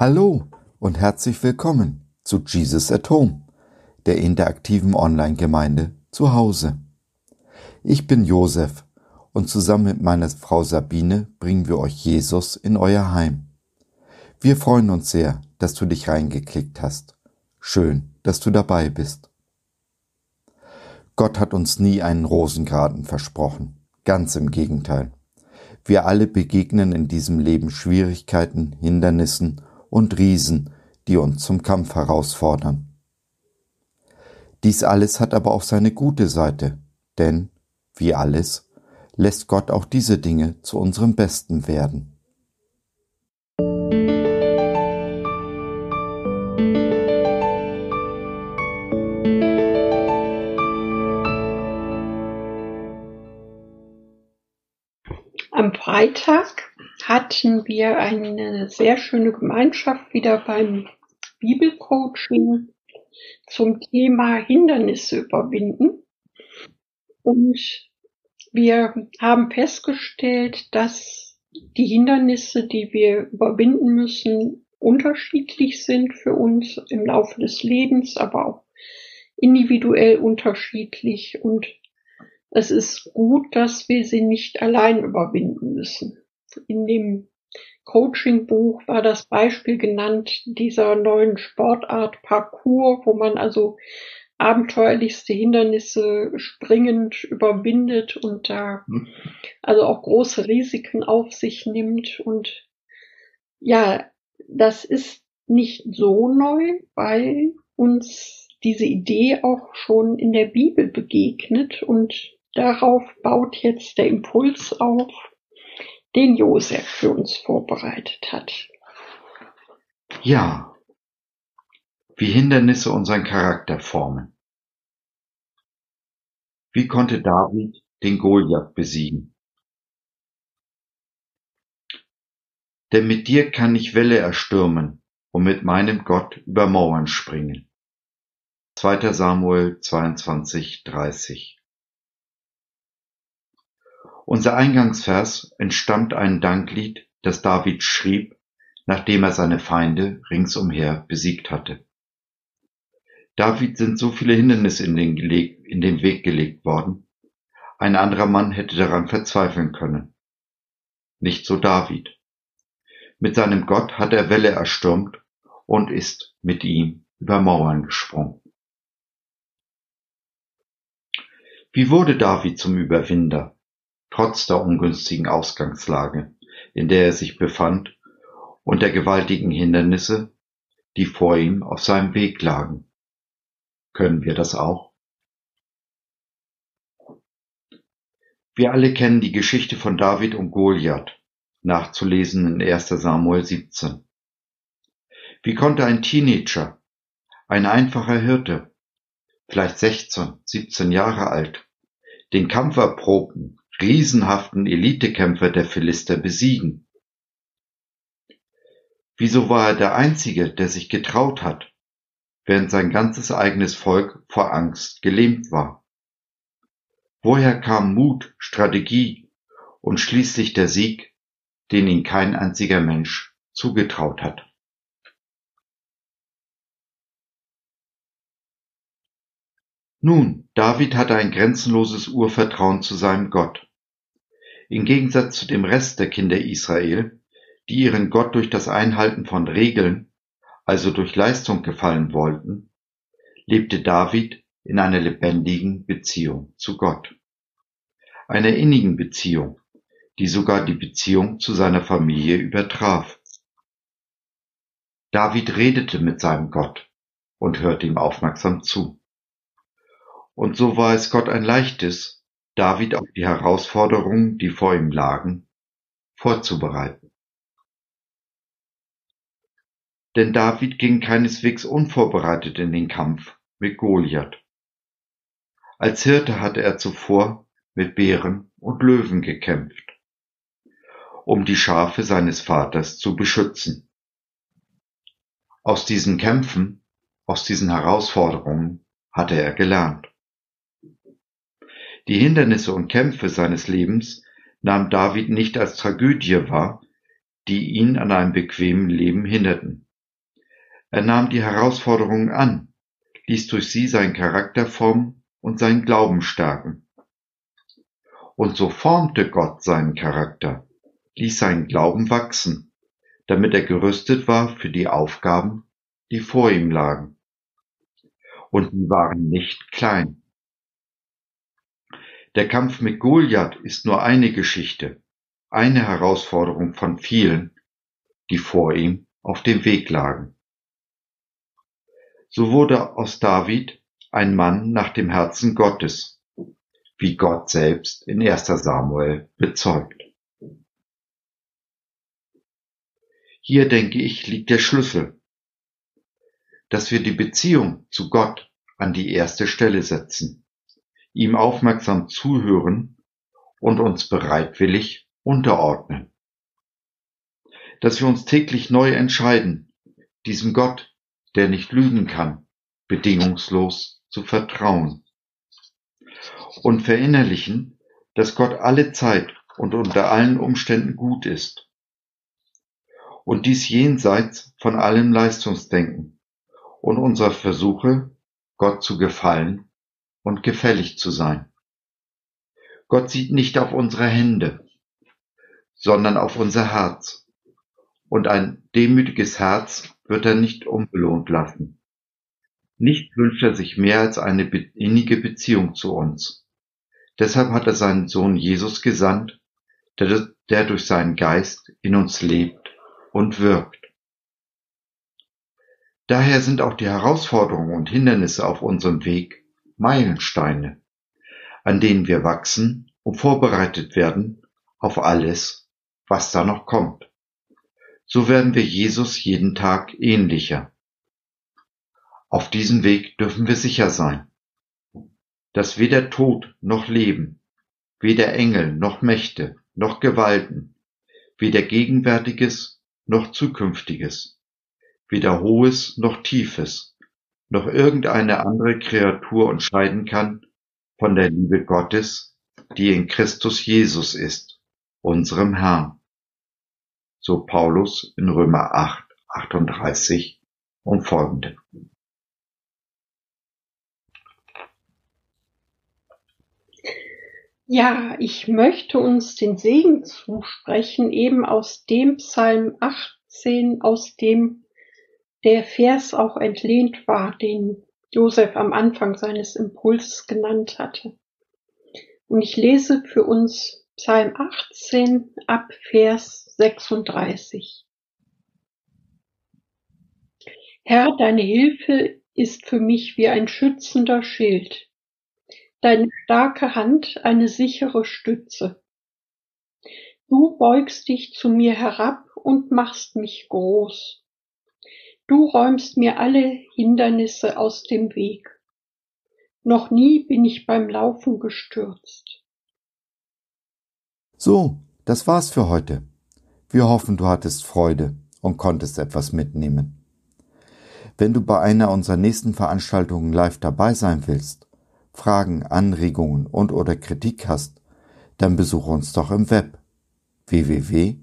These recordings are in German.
Hallo und herzlich willkommen zu Jesus at Home, der interaktiven Online-Gemeinde zu Hause. Ich bin Josef und zusammen mit meiner Frau Sabine bringen wir euch Jesus in euer Heim. Wir freuen uns sehr, dass du dich reingeklickt hast. Schön, dass du dabei bist. Gott hat uns nie einen Rosengarten versprochen. Ganz im Gegenteil. Wir alle begegnen in diesem Leben Schwierigkeiten, Hindernissen und Riesen, die uns zum Kampf herausfordern. Dies alles hat aber auch seine gute Seite, denn, wie alles, lässt Gott auch diese Dinge zu unserem Besten werden. Am Freitag hatten wir eine sehr schöne Gemeinschaft wieder beim Bibelcoaching zum Thema Hindernisse überwinden. Und wir haben festgestellt, dass die Hindernisse, die wir überwinden müssen, unterschiedlich sind für uns im Laufe des Lebens, aber auch individuell unterschiedlich und es ist gut, dass wir sie nicht allein überwinden müssen. In dem Coaching-Buch war das Beispiel genannt dieser neuen Sportart Parcours, wo man also abenteuerlichste Hindernisse springend überwindet und da hm. also auch große Risiken auf sich nimmt. Und ja, das ist nicht so neu, weil uns diese Idee auch schon in der Bibel begegnet und Darauf baut jetzt der Impuls auf, den Josef für uns vorbereitet hat. Ja, wie Hindernisse unseren Charakter formen. Wie konnte David den Goliath besiegen? Denn mit dir kann ich Welle erstürmen und mit meinem Gott über Mauern springen. 2. Samuel 22, 30 unser Eingangsvers entstammt ein Danklied, das David schrieb, nachdem er seine Feinde ringsumher besiegt hatte. David sind so viele Hindernisse in den, in den Weg gelegt worden, ein anderer Mann hätte daran verzweifeln können. Nicht so David. Mit seinem Gott hat er Welle erstürmt und ist mit ihm über Mauern gesprungen. Wie wurde David zum Überwinder? Trotz der ungünstigen Ausgangslage, in der er sich befand, und der gewaltigen Hindernisse, die vor ihm auf seinem Weg lagen. Können wir das auch? Wir alle kennen die Geschichte von David und Goliath, nachzulesen in 1 Samuel 17. Wie konnte ein Teenager, ein einfacher Hirte, vielleicht 16, 17 Jahre alt, den Kampf erprobten, riesenhaften Elitekämpfer der Philister besiegen. Wieso war er der Einzige, der sich getraut hat, während sein ganzes eigenes Volk vor Angst gelähmt war? Woher kam Mut, Strategie und schließlich der Sieg, den ihn kein einziger Mensch zugetraut hat? Nun, David hatte ein grenzenloses Urvertrauen zu seinem Gott. Im Gegensatz zu dem Rest der Kinder Israel, die ihren Gott durch das Einhalten von Regeln, also durch Leistung gefallen wollten, lebte David in einer lebendigen Beziehung zu Gott. Einer innigen Beziehung, die sogar die Beziehung zu seiner Familie übertraf. David redete mit seinem Gott und hörte ihm aufmerksam zu. Und so war es Gott ein leichtes, David auf die Herausforderungen, die vor ihm lagen, vorzubereiten. Denn David ging keineswegs unvorbereitet in den Kampf mit Goliath. Als Hirte hatte er zuvor mit Bären und Löwen gekämpft, um die Schafe seines Vaters zu beschützen. Aus diesen Kämpfen, aus diesen Herausforderungen hatte er gelernt. Die Hindernisse und Kämpfe seines Lebens nahm David nicht als Tragödie wahr, die ihn an einem bequemen Leben hinderten. Er nahm die Herausforderungen an, ließ durch sie seinen Charakter formen und seinen Glauben stärken. Und so formte Gott seinen Charakter, ließ seinen Glauben wachsen, damit er gerüstet war für die Aufgaben, die vor ihm lagen. Und die waren nicht klein. Der Kampf mit Goliath ist nur eine Geschichte, eine Herausforderung von vielen, die vor ihm auf dem Weg lagen. So wurde aus David ein Mann nach dem Herzen Gottes, wie Gott selbst in 1. Samuel bezeugt. Hier denke ich liegt der Schlüssel, dass wir die Beziehung zu Gott an die erste Stelle setzen, ihm aufmerksam zuhören und uns bereitwillig unterordnen. Dass wir uns täglich neu entscheiden, diesem Gott, der nicht lügen kann, bedingungslos zu vertrauen und verinnerlichen, dass Gott alle Zeit und unter allen Umständen gut ist. Und dies jenseits von allem Leistungsdenken und unserer Versuche, Gott zu gefallen und gefällig zu sein. Gott sieht nicht auf unsere Hände, sondern auf unser Herz. Und ein demütiges Herz wird er nicht unbelohnt lassen. Nicht wünscht er sich mehr als eine innige Beziehung zu uns. Deshalb hat er seinen Sohn Jesus gesandt, der, der durch seinen Geist in uns lebt und wirkt. Daher sind auch die Herausforderungen und Hindernisse auf unserem Weg Meilensteine, an denen wir wachsen und vorbereitet werden auf alles, was da noch kommt. So werden wir Jesus jeden Tag ähnlicher. Auf diesem Weg dürfen wir sicher sein dass weder Tod noch Leben, weder Engel noch Mächte noch Gewalten, weder Gegenwärtiges noch Zukünftiges, weder Hohes noch Tiefes, noch irgendeine andere Kreatur unterscheiden kann von der Liebe Gottes, die in Christus Jesus ist, unserem Herrn. So Paulus in Römer 8, 38 und folgende. Ja, ich möchte uns den Segen zusprechen, eben aus dem Psalm 18, aus dem der Vers auch entlehnt war, den Josef am Anfang seines Impulses genannt hatte. Und ich lese für uns Psalm 18 ab Vers 36. Herr, deine Hilfe ist für mich wie ein schützender Schild deine starke Hand eine sichere Stütze. Du beugst dich zu mir herab und machst mich groß. Du räumst mir alle Hindernisse aus dem Weg. Noch nie bin ich beim Laufen gestürzt. So, das war's für heute. Wir hoffen, du hattest Freude und konntest etwas mitnehmen. Wenn du bei einer unserer nächsten Veranstaltungen live dabei sein willst, Fragen, Anregungen und oder Kritik hast, dann besuche uns doch im Web www.gott.biz.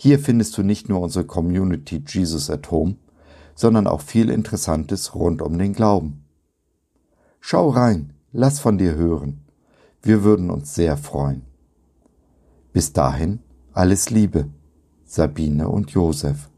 Hier findest du nicht nur unsere Community Jesus at Home, sondern auch viel Interessantes rund um den Glauben. Schau rein, lass von dir hören. Wir würden uns sehr freuen. Bis dahin alles Liebe, Sabine und Josef.